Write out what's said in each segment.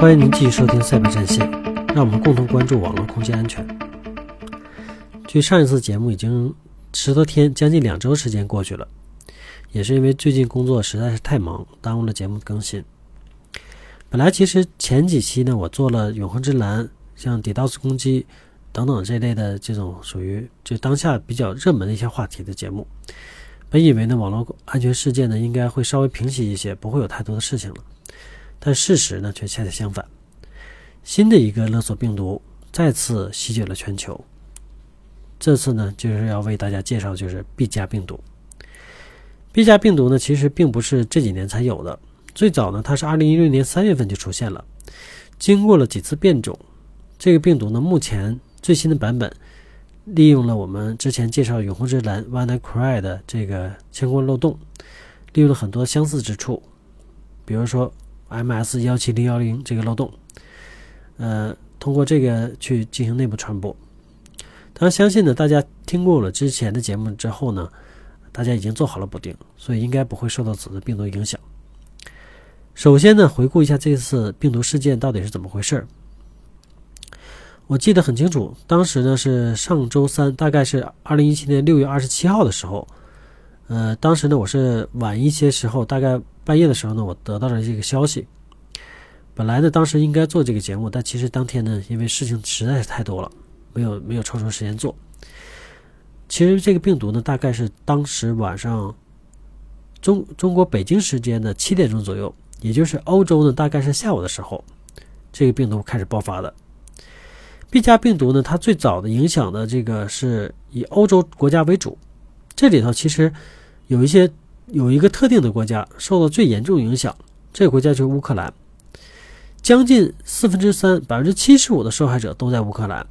欢迎您继续收听赛博战线，让我们共同关注网络空间安全。距上一次节目已经十多天，将近两周时间过去了，也是因为最近工作实在是太忙，耽误了节目更新。本来其实前几期呢，我做了永恒之蓝、像 DDoS 攻击等等这类的这种属于就当下比较热门的一些话题的节目。本以为呢，网络安全事件呢应该会稍微平息一些，不会有太多的事情了。但事实呢却恰恰相反，新的一个勒索病毒再次席卷了全球。这次呢就是要为大家介绍就是 B 加病毒。B 加病毒呢其实并不是这几年才有的，最早呢它是二零一六年三月份就出现了，经过了几次变种，这个病毒呢目前最新的版本。利用了我们之前介绍永恒之蓝 WannaCry 的这个相关漏洞，利用了很多相似之处，比如说 MS 幺七零幺零这个漏洞，呃，通过这个去进行内部传播。当然，相信呢，大家听过了之前的节目之后呢，大家已经做好了补丁，所以应该不会受到此次病毒影响。首先呢，回顾一下这次病毒事件到底是怎么回事儿。我记得很清楚，当时呢是上周三，大概是二零一七年六月二十七号的时候，呃，当时呢我是晚一些时候，大概半夜的时候呢，我得到了这个消息。本来呢，当时应该做这个节目，但其实当天呢，因为事情实在是太多了，没有没有抽出时间做。其实这个病毒呢，大概是当时晚上中中国北京时间的七点钟左右，也就是欧洲呢大概是下午的时候，这个病毒开始爆发的。B 加病毒呢，它最早的影响的这个是以欧洲国家为主，这里头其实有一些有一个特定的国家受到最严重影响，这个国家就是乌克兰，将近四分之三百分之七十五的受害者都在乌克兰。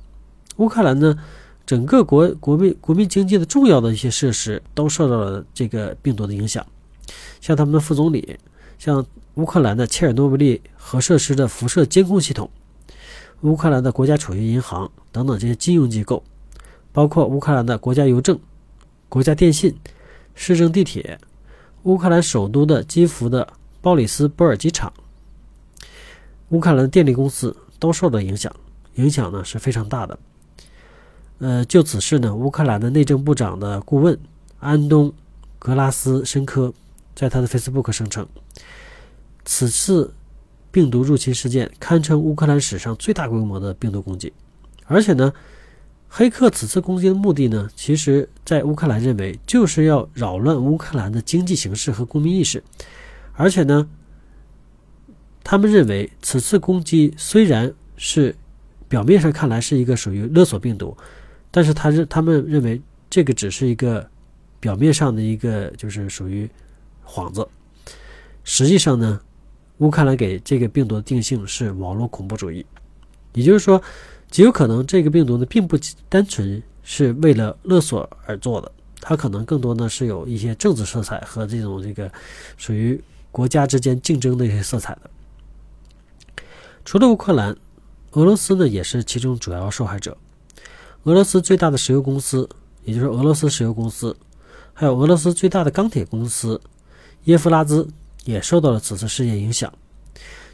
乌克兰呢，整个国国民国民经济的重要的一些设施都受到了这个病毒的影响，像他们的副总理，像乌克兰的切尔诺贝利核设施的辐射监控系统。乌克兰的国家储蓄银行等等这些金融机构，包括乌克兰的国家邮政、国家电信、市政地铁、乌克兰首都的基辅的鲍里斯波尔机场、乌克兰电力公司都受到影响，影响呢是非常大的。呃，就此事呢，乌克兰的内政部长的顾问安东格拉斯申科在他的 Facebook 声称，此次。病毒入侵事件堪称乌克兰史上最大规模的病毒攻击，而且呢，黑客此次攻击的目的呢，其实在乌克兰认为就是要扰乱乌克兰的经济形势和公民意识，而且呢，他们认为此次攻击虽然是表面上看来是一个属于勒索病毒，但是他认他们认为这个只是一个表面上的一个就是属于幌子，实际上呢。乌克兰给这个病毒的定性是网络恐怖主义，也就是说，极有可能这个病毒呢并不单纯是为了勒索而做的，它可能更多呢是有一些政治色彩和这种这个属于国家之间竞争的一些色彩的。除了乌克兰，俄罗斯呢也是其中主要受害者。俄罗斯最大的石油公司，也就是俄罗斯石油公司，还有俄罗斯最大的钢铁公司耶夫拉兹。也受到了此次事件影响。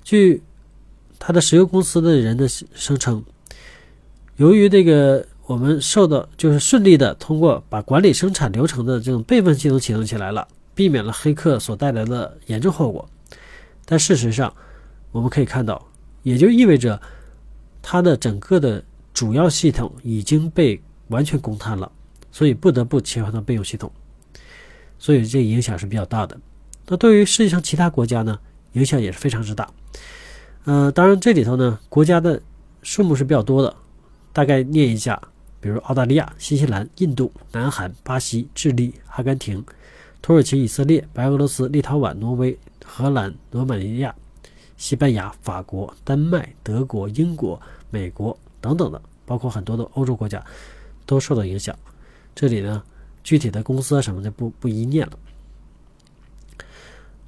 据他的石油公司的人的声称，由于这个我们受到就是顺利的通过把管理生产流程的这种备份系统启动起来了，避免了黑客所带来的严重后果。但事实上，我们可以看到，也就意味着它的整个的主要系统已经被完全攻瘫了，所以不得不切换到备用系统。所以这影响是比较大的。那对于世界上其他国家呢，影响也是非常之大。呃，当然这里头呢，国家的数目是比较多的，大概念一下，比如澳大利亚、新西兰、印度、南韩、巴西、智利、阿根廷、土耳其、以色列、白俄罗斯、立陶宛、挪威、荷兰、罗马尼亚、西班牙、法国、丹麦、德国、英国、美国等等的，包括很多的欧洲国家都受到影响。这里呢，具体的公司啊什么的不不一念了。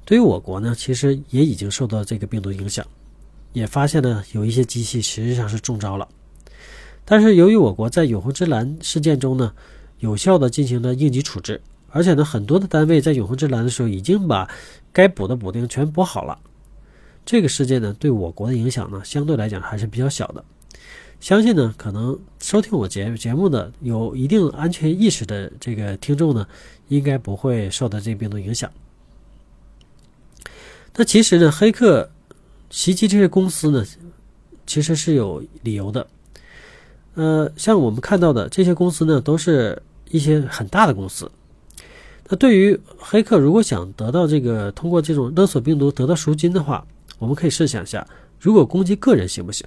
对于我国呢，其实也已经受到这个病毒影响，也发现呢有一些机器实际上是中招了。但是由于我国在永恒之蓝事件中呢，有效的进行了应急处置，而且呢，很多的单位在永恒之蓝的时候已经把该补的补丁全补好了。这个事件呢，对我国的影响呢，相对来讲还是比较小的。相信呢，可能收听我节节目的有一定安全意识的这个听众呢，应该不会受到这个病毒影响。那其实呢，黑客袭击这些公司呢，其实是有理由的。呃，像我们看到的这些公司呢，都是一些很大的公司。那对于黑客如果想得到这个通过这种勒索病毒得到赎金的话，我们可以设想一下，如果攻击个人行不行？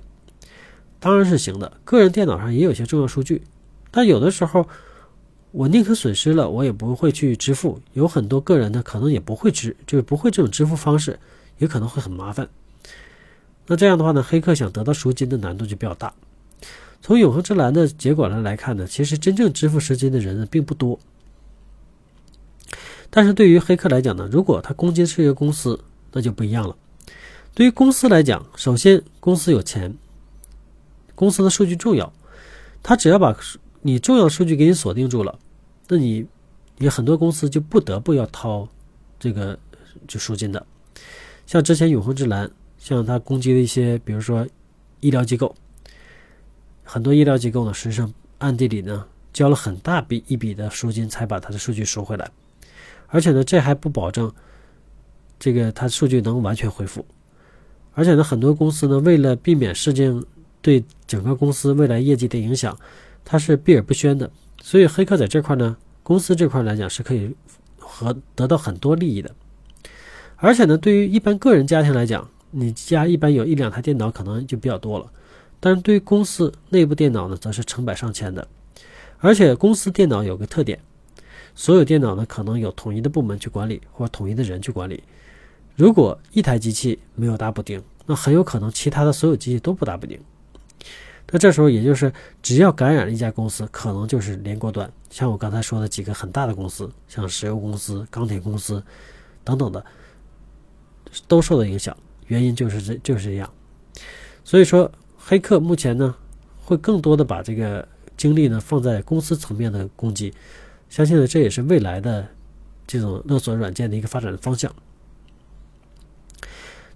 当然是行的。个人电脑上也有些重要数据，但有的时候我宁可损失了，我也不会去支付。有很多个人呢，可能也不会支，就是不会这种支付方式，也可能会很麻烦。那这样的话呢，黑客想得到赎金的难度就比较大。从永恒之蓝的结果上来看呢，其实真正支付赎金的人呢并不多。但是对于黑客来讲呢，如果他攻击是一个公司，那就不一样了。对于公司来讲，首先公司有钱，公司的数据重要，他只要把你重要数据给你锁定住了，那你你很多公司就不得不要掏这个就赎金的。像之前永恒之蓝，像他攻击的一些，比如说医疗机构。很多医疗机构呢，实际上暗地里呢交了很大笔一笔的赎金，才把他的数据赎回来。而且呢，这还不保证这个他数据能完全恢复。而且呢，很多公司呢，为了避免事件对整个公司未来业绩的影响，他是避而不宣的。所以，黑客在这块呢，公司这块来讲是可以和得到很多利益的。而且呢，对于一般个人家庭来讲，你家一般有一两台电脑，可能就比较多了。但是对于公司内部电脑呢，则是成百上千的，而且公司电脑有个特点，所有电脑呢可能有统一的部门去管理，或统一的人去管理。如果一台机器没有打补丁，那很有可能其他的所有机器都不打补丁。那这时候也就是只要感染了一家公司，可能就是连锅端。像我刚才说的几个很大的公司，像石油公司、钢铁公司等等的，都受到影响。原因就是这就是这样。所以说。黑客目前呢，会更多的把这个精力呢放在公司层面的攻击，相信呢这也是未来的这种勒索软件的一个发展的方向。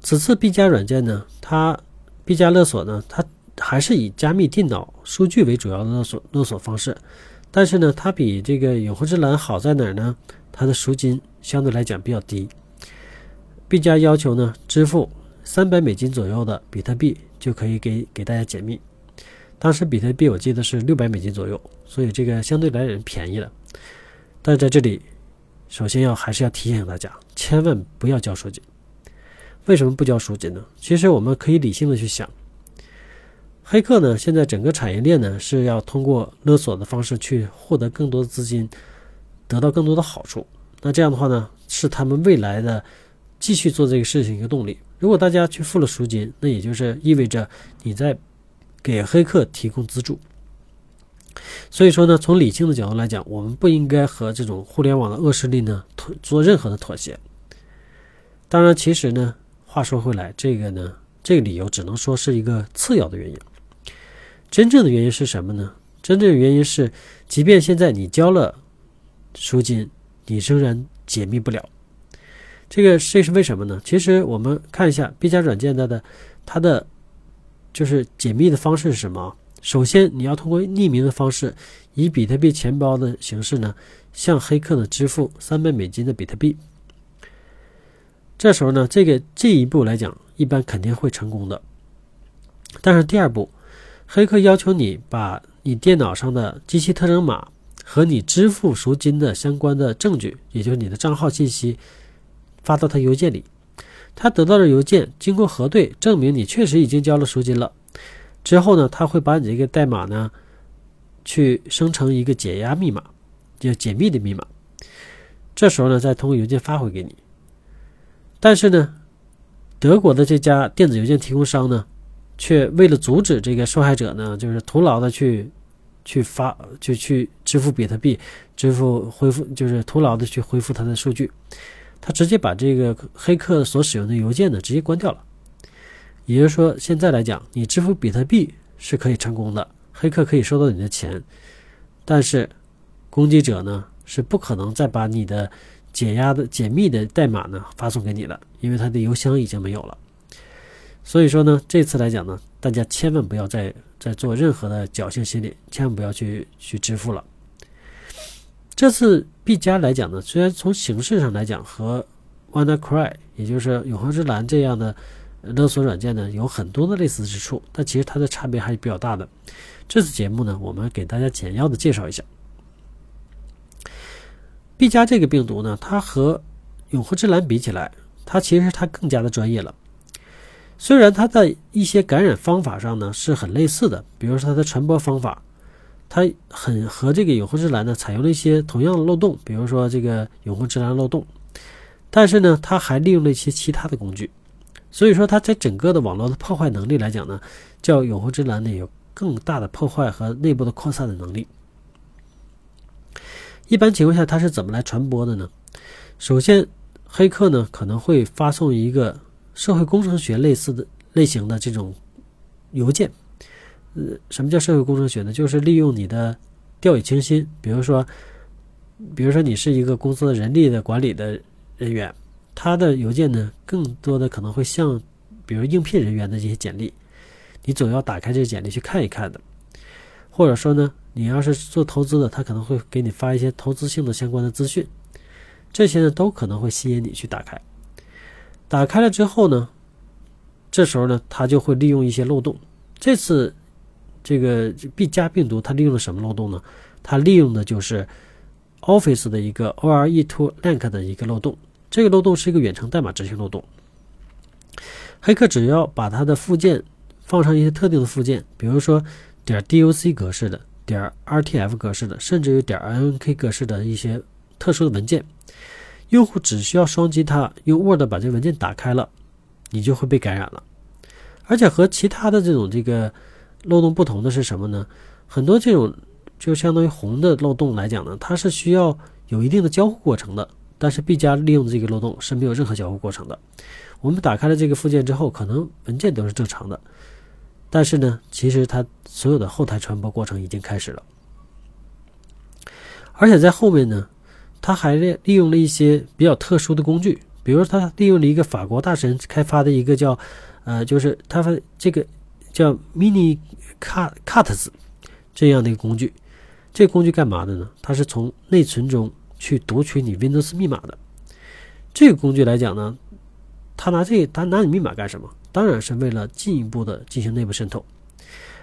此次 B 加软件呢，它 B 加勒索呢，它还是以加密电脑数据为主要的勒索勒索方式，但是呢，它比这个永恒之蓝好在哪儿呢？它的赎金相对来讲比较低，B 加要求呢支付三百美金左右的比特币。就可以给给大家解密。当时比特币我记得是六百美金左右，所以这个相对来讲便宜了。但是在这里，首先要还是要提醒大家，千万不要交赎金。为什么不交赎金呢？其实我们可以理性的去想，黑客呢现在整个产业链呢是要通过勒索的方式去获得更多的资金，得到更多的好处。那这样的话呢，是他们未来的继续做这个事情一个动力。如果大家去付了赎金，那也就是意味着你在给黑客提供资助。所以说呢，从理性的角度来讲，我们不应该和这种互联网的恶势力呢妥做任何的妥协。当然，其实呢，话说回来，这个呢，这个理由只能说是一个次要的原因。真正的原因是什么呢？真正的原因是，即便现在你交了赎金，你仍然解密不了。这个这是为什么呢？其实我们看一下 B 加软件它的它的就是解密的方式是什么？首先你要通过匿名的方式，以比特币钱包的形式呢，向黑客呢支付三百美金的比特币。这时候呢，这个这一步来讲，一般肯定会成功的。但是第二步，黑客要求你把你电脑上的机器特征码和你支付赎金的相关的证据，也就是你的账号信息。发到他邮件里，他得到的邮件经过核对，证明你确实已经交了赎金了。之后呢，他会把你这个代码呢，去生成一个解压密码，就解密的密码。这时候呢，再通过邮件发回给你。但是呢，德国的这家电子邮件提供商呢，却为了阻止这个受害者呢，就是徒劳的去去发，就去支付比特币，支付恢复，就是徒劳的去恢复他的数据。他直接把这个黑客所使用的邮件呢，直接关掉了。也就是说，现在来讲，你支付比特币是可以成功的，黑客可以收到你的钱，但是攻击者呢是不可能再把你的解压的解密的代码呢发送给你了，因为他的邮箱已经没有了。所以说呢，这次来讲呢，大家千万不要再再做任何的侥幸心理，千万不要去去支付了。这次 B 加来讲呢，虽然从形式上来讲和 WannaCry，也就是永恒之蓝这样的勒索软件呢有很多的类似之处，但其实它的差别还是比较大的。这次节目呢，我们给大家简要的介绍一下。B 加这个病毒呢，它和永恒之蓝比起来，它其实它更加的专业了。虽然它在一些感染方法上呢是很类似的，比如说它的传播方法。它很和这个永恒之蓝呢采用了一些同样的漏洞，比如说这个永恒之蓝漏洞，但是呢，它还利用了一些其他的工具，所以说它在整个的网络的破坏能力来讲呢，较永恒之蓝呢有更大的破坏和内部的扩散的能力。一般情况下，它是怎么来传播的呢？首先，黑客呢可能会发送一个社会工程学类似的类型的这种邮件。呃，什么叫社会工程学呢？就是利用你的掉以轻心，比如说，比如说你是一个公司的人力的管理的人员，他的邮件呢，更多的可能会像，比如应聘人员的这些简历，你总要打开这些简历去看一看的。或者说呢，你要是做投资的，他可能会给你发一些投资性的相关的资讯，这些呢都可能会吸引你去打开。打开了之后呢，这时候呢，他就会利用一些漏洞。这次。这个 B 加病毒它利用了什么漏洞呢？它利用的就是 Office 的一个 ORE to link 的一个漏洞。这个漏洞是一个远程代码执行漏洞。黑客只要把它的附件放上一些特定的附件，比如说点 .doc 格式的、点 .rtf 格式的，甚至于点 .ink 格式的一些特殊的文件，用户只需要双击它，用 Word 把这个文件打开了，你就会被感染了。而且和其他的这种这个。漏洞不同的是什么呢？很多这种就相当于红的漏洞来讲呢，它是需要有一定的交互过程的。但是 B 加利用的这个漏洞是没有任何交互过程的。我们打开了这个附件之后，可能文件都是正常的，但是呢，其实它所有的后台传播过程已经开始了。而且在后面呢，它还利利用了一些比较特殊的工具，比如说它利用了一个法国大神开发的一个叫呃，就是它发这个。叫 Mini Cut Cuts 这样的一个工具，这个工具干嘛的呢？它是从内存中去读取你 Windows 密码的。这个工具来讲呢，它拿这它拿你密码干什么？当然是为了进一步的进行内部渗透。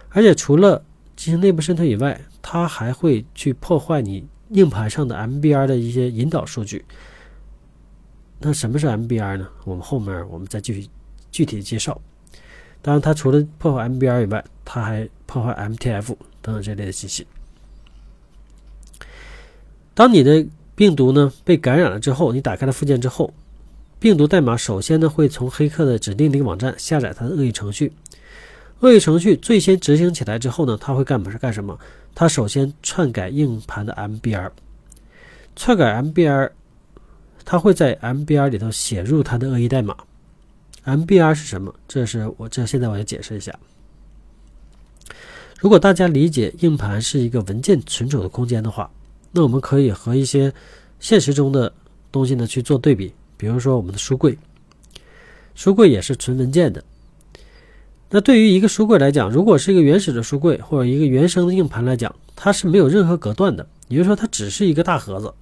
而且除了进行内部渗透以外，它还会去破坏你硬盘上的 MBR 的一些引导数据。那什么是 MBR 呢？我们后面我们再继续具体的介绍。当然，它除了破坏 MBR 以外，它还破坏 MTF 等等这类的信息。当你的病毒呢被感染了之后，你打开了附件之后，病毒代码首先呢会从黑客的指定的一个网站下载它的恶意程序。恶意程序最先执行起来之后呢，它会干嘛是干什么？它首先篡改硬盘的 MBR，篡改 MBR，它会在 MBR 里头写入它的恶意代码。MBR 是什么？这是我这现在我要解释一下。如果大家理解硬盘是一个文件存储的空间的话，那我们可以和一些现实中的东西呢去做对比。比如说我们的书柜，书柜也是存文件的。那对于一个书柜来讲，如果是一个原始的书柜或者一个原生的硬盘来讲，它是没有任何隔断的，也就是说它只是一个大盒子，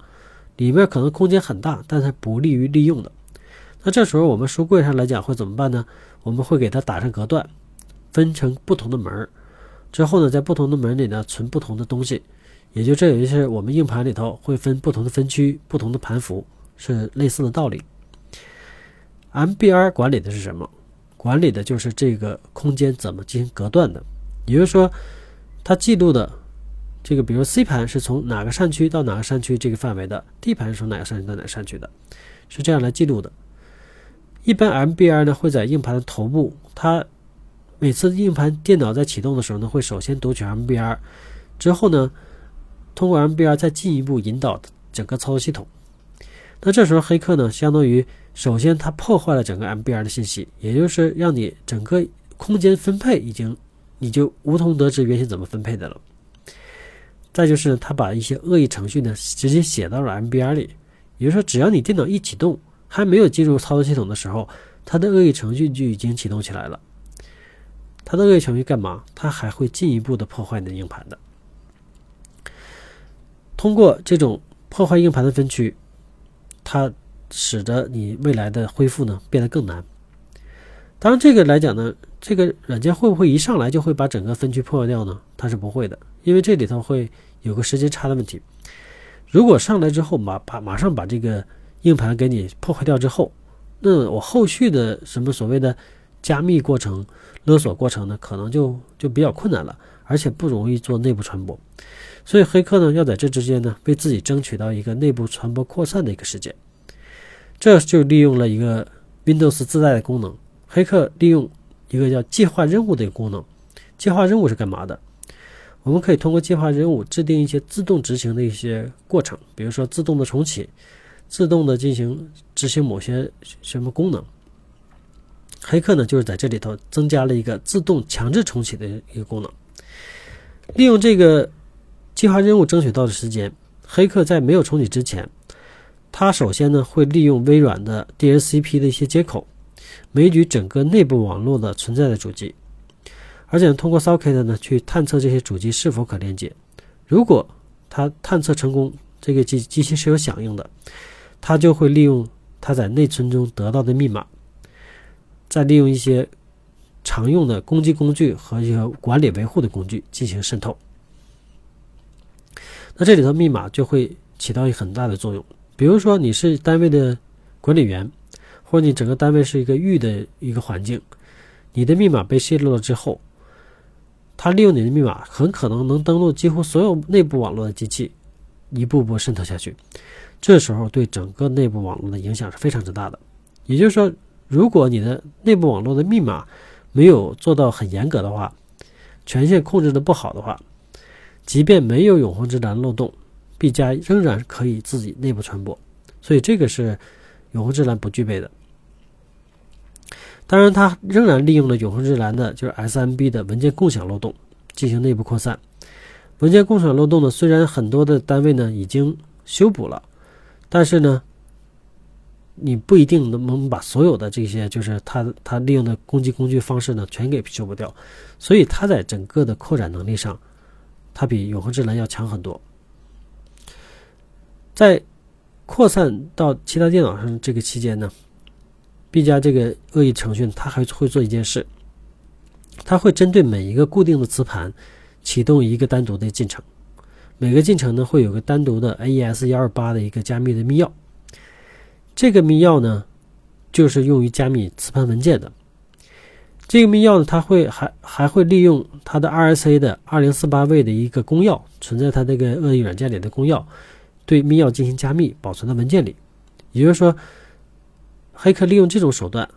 里面可能空间很大，但它不利于利用的。那这时候我们书柜上来讲会怎么办呢？我们会给它打上隔断，分成不同的门儿，之后呢，在不同的门里呢存不同的东西，也就这也就是我们硬盘里头会分不同的分区、不同的盘符，是类似的道理。MBR 管理的是什么？管理的就是这个空间怎么进行隔断的，也就是说，它记录的这个，比如 C 盘是从哪个扇区到哪个扇区这个范围的，D 盘是从哪个扇区到哪个扇区的，是这样来记录的。一般 MBR 呢会在硬盘的头部，它每次硬盘电脑在启动的时候呢，会首先读取 MBR，之后呢，通过 MBR 再进一步引导整个操作系统。那这时候黑客呢，相当于首先他破坏了整个 MBR 的信息，也就是让你整个空间分配已经你就无从得知原先怎么分配的了。再就是他把一些恶意程序呢直接写到了 MBR 里，也就是说只要你电脑一启动。还没有进入操作系统的时候，它的恶意程序就已经启动起来了。它的恶意程序干嘛？它还会进一步的破坏你的硬盘的。通过这种破坏硬盘的分区，它使得你未来的恢复呢变得更难。当然，这个来讲呢，这个软件会不会一上来就会把整个分区破坏掉呢？它是不会的，因为这里头会有个时间差的问题。如果上来之后马把马上把这个硬盘给你破坏掉之后，那我后续的什么所谓的加密过程、勒索过程呢，可能就就比较困难了，而且不容易做内部传播。所以黑客呢，要在这之间呢，为自己争取到一个内部传播扩散的一个时间。这就利用了一个 Windows 自带的功能，黑客利用一个叫计划任务的一个功能。计划任务是干嘛的？我们可以通过计划任务制定一些自动执行的一些过程，比如说自动的重启。自动的进行执行某些什么功能，黑客呢就是在这里头增加了一个自动强制重启的一个功能。利用这个计划任务争取到的时间，黑客在没有重启之前，他首先呢会利用微软的 DHCP 的一些接口，枚举整个内部网络的存在的主机，而且通过 Socket 呢去探测这些主机是否可连接。如果他探测成功，这个机机器是有响应的。他就会利用他在内存中得到的密码，再利用一些常用的攻击工具和一些管理维护的工具进行渗透。那这里头密码就会起到一很大的作用。比如说你是单位的管理员，或者你整个单位是一个域的一个环境，你的密码被泄露了之后，他利用你的密码，很可能能登录几乎所有内部网络的机器，一步步渗透下去。这时候对整个内部网络的影响是非常之大的。也就是说，如果你的内部网络的密码没有做到很严格的话，权限控制的不好的话，即便没有永恒之蓝漏洞，，B 加仍然可以自己内部传播。所以这个是永恒之蓝不具备的。当然，它仍然利用了永恒之蓝的就是 SMB 的文件共享漏洞进行内部扩散。文件共享漏洞呢，虽然很多的单位呢已经修补了。但是呢，你不一定能能把所有的这些，就是他他利用的攻击工具方式呢，全给修补掉，所以它在整个的扩展能力上，它比永恒之蓝要强很多。在扩散到其他电脑上这个期间呢，毕加这个恶意程序，它还会做一件事，它会针对每一个固定的磁盘启动一个单独的进程。每个进程呢会有个单独的 AES 幺二八的一个加密的密钥，这个密钥呢就是用于加密磁盘文件的。这个密钥呢，它会还还会利用它的 RSA 的二零四八位的一个公钥，存在它这个恶意软件里的公钥，对密钥进行加密，保存在文件里。也就是说，黑客利用这种手段，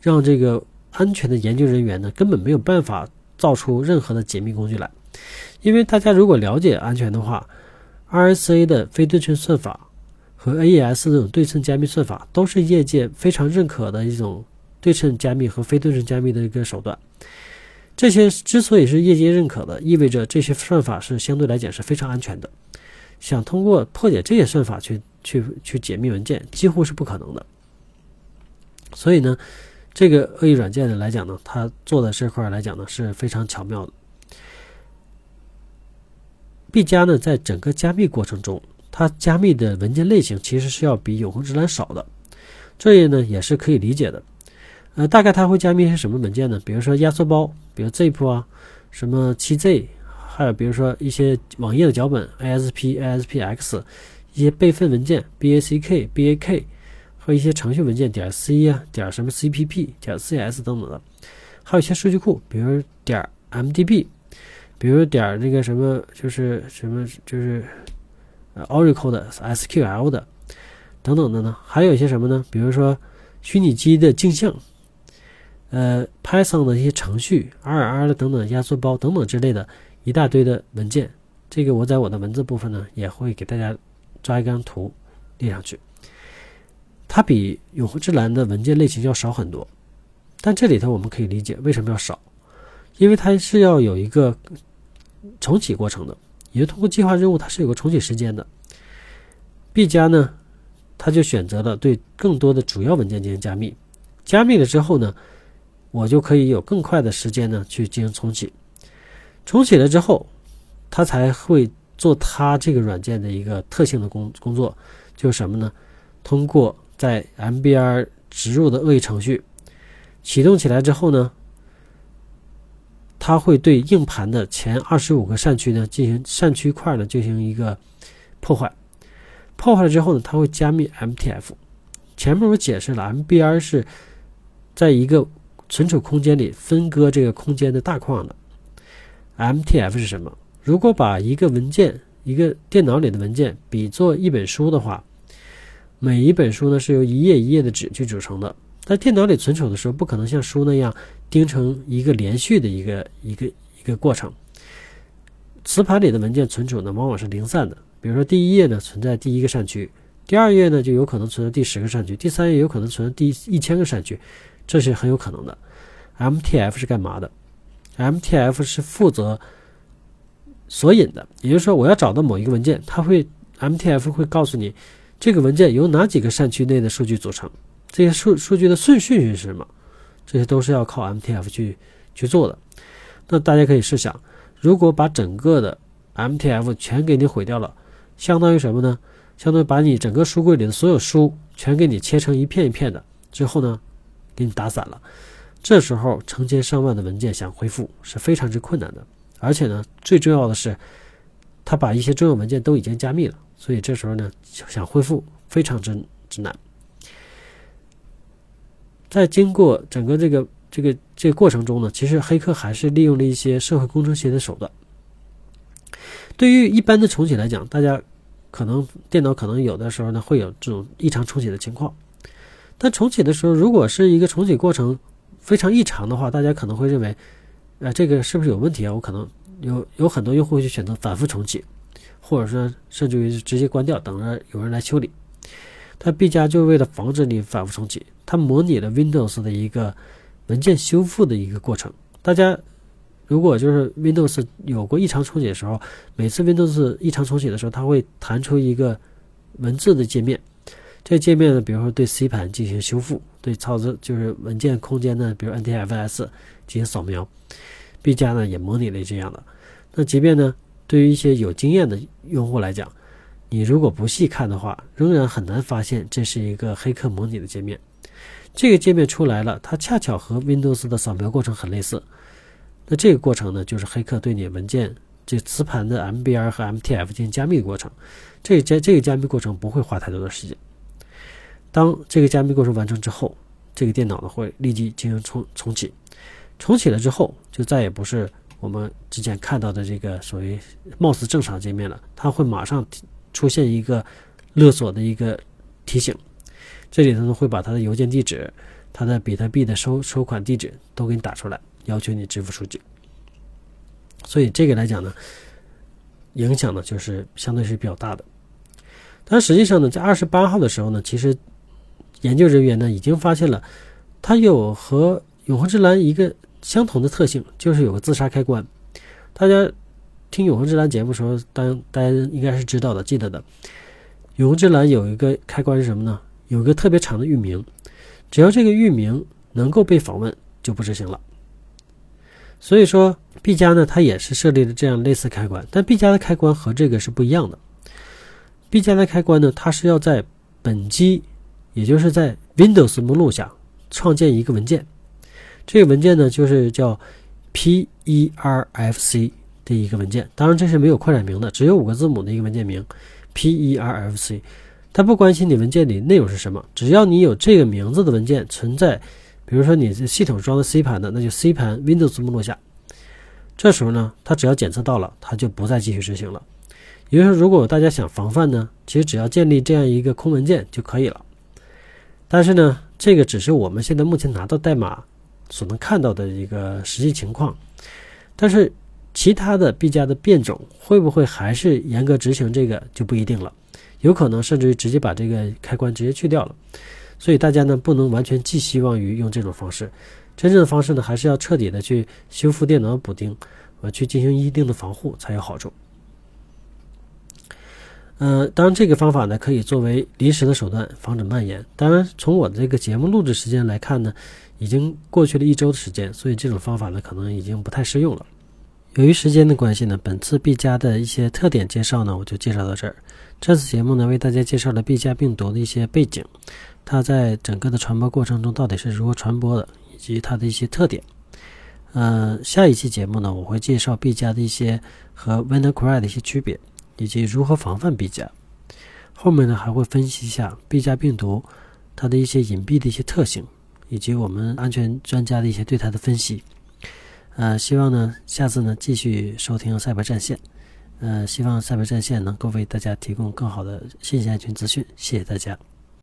让这个安全的研究人员呢根本没有办法造出任何的解密工具来。因为大家如果了解安全的话，RSA 的非对称算法和 AES 这种对称加密算法都是业界非常认可的一种对称加密和非对称加密的一个手段。这些之所以是业界认可的，意味着这些算法是相对来讲是非常安全的。想通过破解这些算法去去去解密文件，几乎是不可能的。所以呢，这个恶意软件的来讲呢，它做的这块来讲呢是非常巧妙的。B 加呢，在整个加密过程中，它加密的文件类型其实是要比永恒之蓝少的，这也呢也是可以理解的。呃，大概它会加密一些什么文件呢？比如说压缩包，比如 zip 啊，什么七 z，还有比如说一些网页的脚本 ASP、ASPX，一些备份文件 BACK、BAK 和一些程序文件点 C 啊，点什么 CPP、点 CS 等等的，还有一些数据库，比如点 MDB。比如点那个什么，就是什么，就是呃 Oracle 的 SQL 的等等的呢？还有一些什么呢？比如说虚拟机的镜像，呃 Python 的一些程序，RR 的等等压缩包等等之类的一大堆的文件。这个我在我的文字部分呢，也会给大家抓一张图列上去。它比永恒之蓝的文件类型要少很多，但这里头我们可以理解为什么要少，因为它是要有一个。重启过程的，也就通过计划任务，它是有个重启时间的。B 加呢，它就选择了对更多的主要文件进行加密。加密了之后呢，我就可以有更快的时间呢去进行重启。重启了之后，它才会做它这个软件的一个特性的工工作，就是什么呢？通过在 MBR 植入的恶意程序启动起来之后呢，它会对硬盘的前二十五个扇区呢进行扇区块呢进行一个破坏。破坏了之后呢，它会加密 MTF。前面我解释了，MBR 是在一个存储空间里分割这个空间的大框的。MTF 是什么？如果把一个文件、一个电脑里的文件比作一本书的话，每一本书呢是由一页一页的纸去组成的。在电脑里存储的时候，不可能像书那样钉成一个连续的一个一个一个过程。磁盘里的文件存储呢，往往是零散的。比如说，第一页呢存在第一个扇区，第二页呢就有可能存在第十个扇区，第三页有可能存在第一千个扇区，这是很有可能的。MTF 是干嘛的？MTF 是负责索引的，也就是说，我要找到某一个文件，它会 MTF 会告诉你这个文件由哪几个扇区内的数据组成，这些数数据的顺序是什么，这些都是要靠 MTF 去去做的。那大家可以试想，如果把整个的 MTF 全给你毁掉了。相当于什么呢？相当于把你整个书柜里的所有书全给你切成一片一片的，之后呢，给你打散了。这时候成千上万的文件想恢复是非常之困难的，而且呢，最重要的是，他把一些重要文件都已经加密了，所以这时候呢，想恢复非常之之难。在经过整个这个这个这个过程中呢，其实黑客还是利用了一些社会工程学的手段。对于一般的重启来讲，大家可能电脑可能有的时候呢会有这种异常重启的情况。但重启的时候，如果是一个重启过程非常异常的话，大家可能会认为，呃，这个是不是有问题啊？我可能有有很多用户会去选择反复重启，或者说甚至于直接关掉，等着有人来修理。但 B 加就为了防止你反复重启，它模拟了 Windows 的一个文件修复的一个过程。大家。如果就是 Windows 有过异常重启的时候，每次 Windows 异常重启的时候，它会弹出一个文字的界面。这界面呢，比如说对 C 盘进行修复，对操作就是文件空间呢，比如 NTFS 进行扫描。B 加呢也模拟了这样的。那即便呢，对于一些有经验的用户来讲，你如果不细看的话，仍然很难发现这是一个黑客模拟的界面。这个界面出来了，它恰巧和 Windows 的扫描过程很类似。那这个过程呢，就是黑客对你文件这磁盘的 MBR 和 MTF 进行加密的过程。这个加这个加密过程不会花太多的时间。当这个加密过程完成之后，这个电脑呢会立即进行重重启。重启了之后，就再也不是我们之前看到的这个所谓貌似正常界面了。它会马上出现一个勒索的一个提醒，这里头呢会把他的邮件地址、他的比特币的收收款地址都给你打出来。要求你支付数据，所以这个来讲呢，影响呢就是相对是比较大的。但实际上呢，在二十八号的时候呢，其实研究人员呢已经发现了，它有和永恒之蓝一个相同的特性，就是有个自杀开关。大家听永恒之蓝节目的时候，当大家应该是知道的、记得的。永恒之蓝有一个开关是什么呢？有一个特别长的域名，只要这个域名能够被访问，就不执行了。所以说，B 加呢，它也是设立了这样类似开关，但 B 加的开关和这个是不一样的。B 加的开关呢，它是要在本机，也就是在 Windows 目录下创建一个文件，这个文件呢就是叫 PERFC 的一个文件，当然这是没有扩展名的，只有五个字母的一个文件名 PERFC。它不关心你文件里内容是什么，只要你有这个名字的文件存在。比如说你这系统装的 C 盘的，那就 C 盘 Windows 目录下。这时候呢，它只要检测到了，它就不再继续执行了。也就是说，如果大家想防范呢，其实只要建立这样一个空文件就可以了。但是呢，这个只是我们现在目前拿到代码所能看到的一个实际情况。但是其他的 B 加的变种会不会还是严格执行这个就不一定了，有可能甚至于直接把这个开关直接去掉了。所以大家呢不能完全寄希望于用这种方式，真正的方式呢还是要彻底的去修复电脑补丁，呃，去进行一定的防护才有好处。呃，当然这个方法呢，可以作为临时的手段，防止蔓延。当然，从我的这个节目录制时间来看呢，已经过去了一周的时间，所以这种方法呢，可能已经不太适用了。由于时间的关系呢，本次 B 加的一些特点介绍呢，我就介绍到这儿。这次节目呢，为大家介绍了 B 加病毒的一些背景，它在整个的传播过程中到底是如何传播的，以及它的一些特点。呃，下一期节目呢，我会介绍 B 加的一些和 WannaCry 的一些区别。以及如何防范 B 加，后面呢还会分析一下 B 加病毒它的一些隐蔽的一些特性，以及我们安全专家的一些对它的分析。呃，希望呢下次呢继续收听赛博战线，呃，希望赛博战线能够为大家提供更好的信息安全资讯。谢谢大家。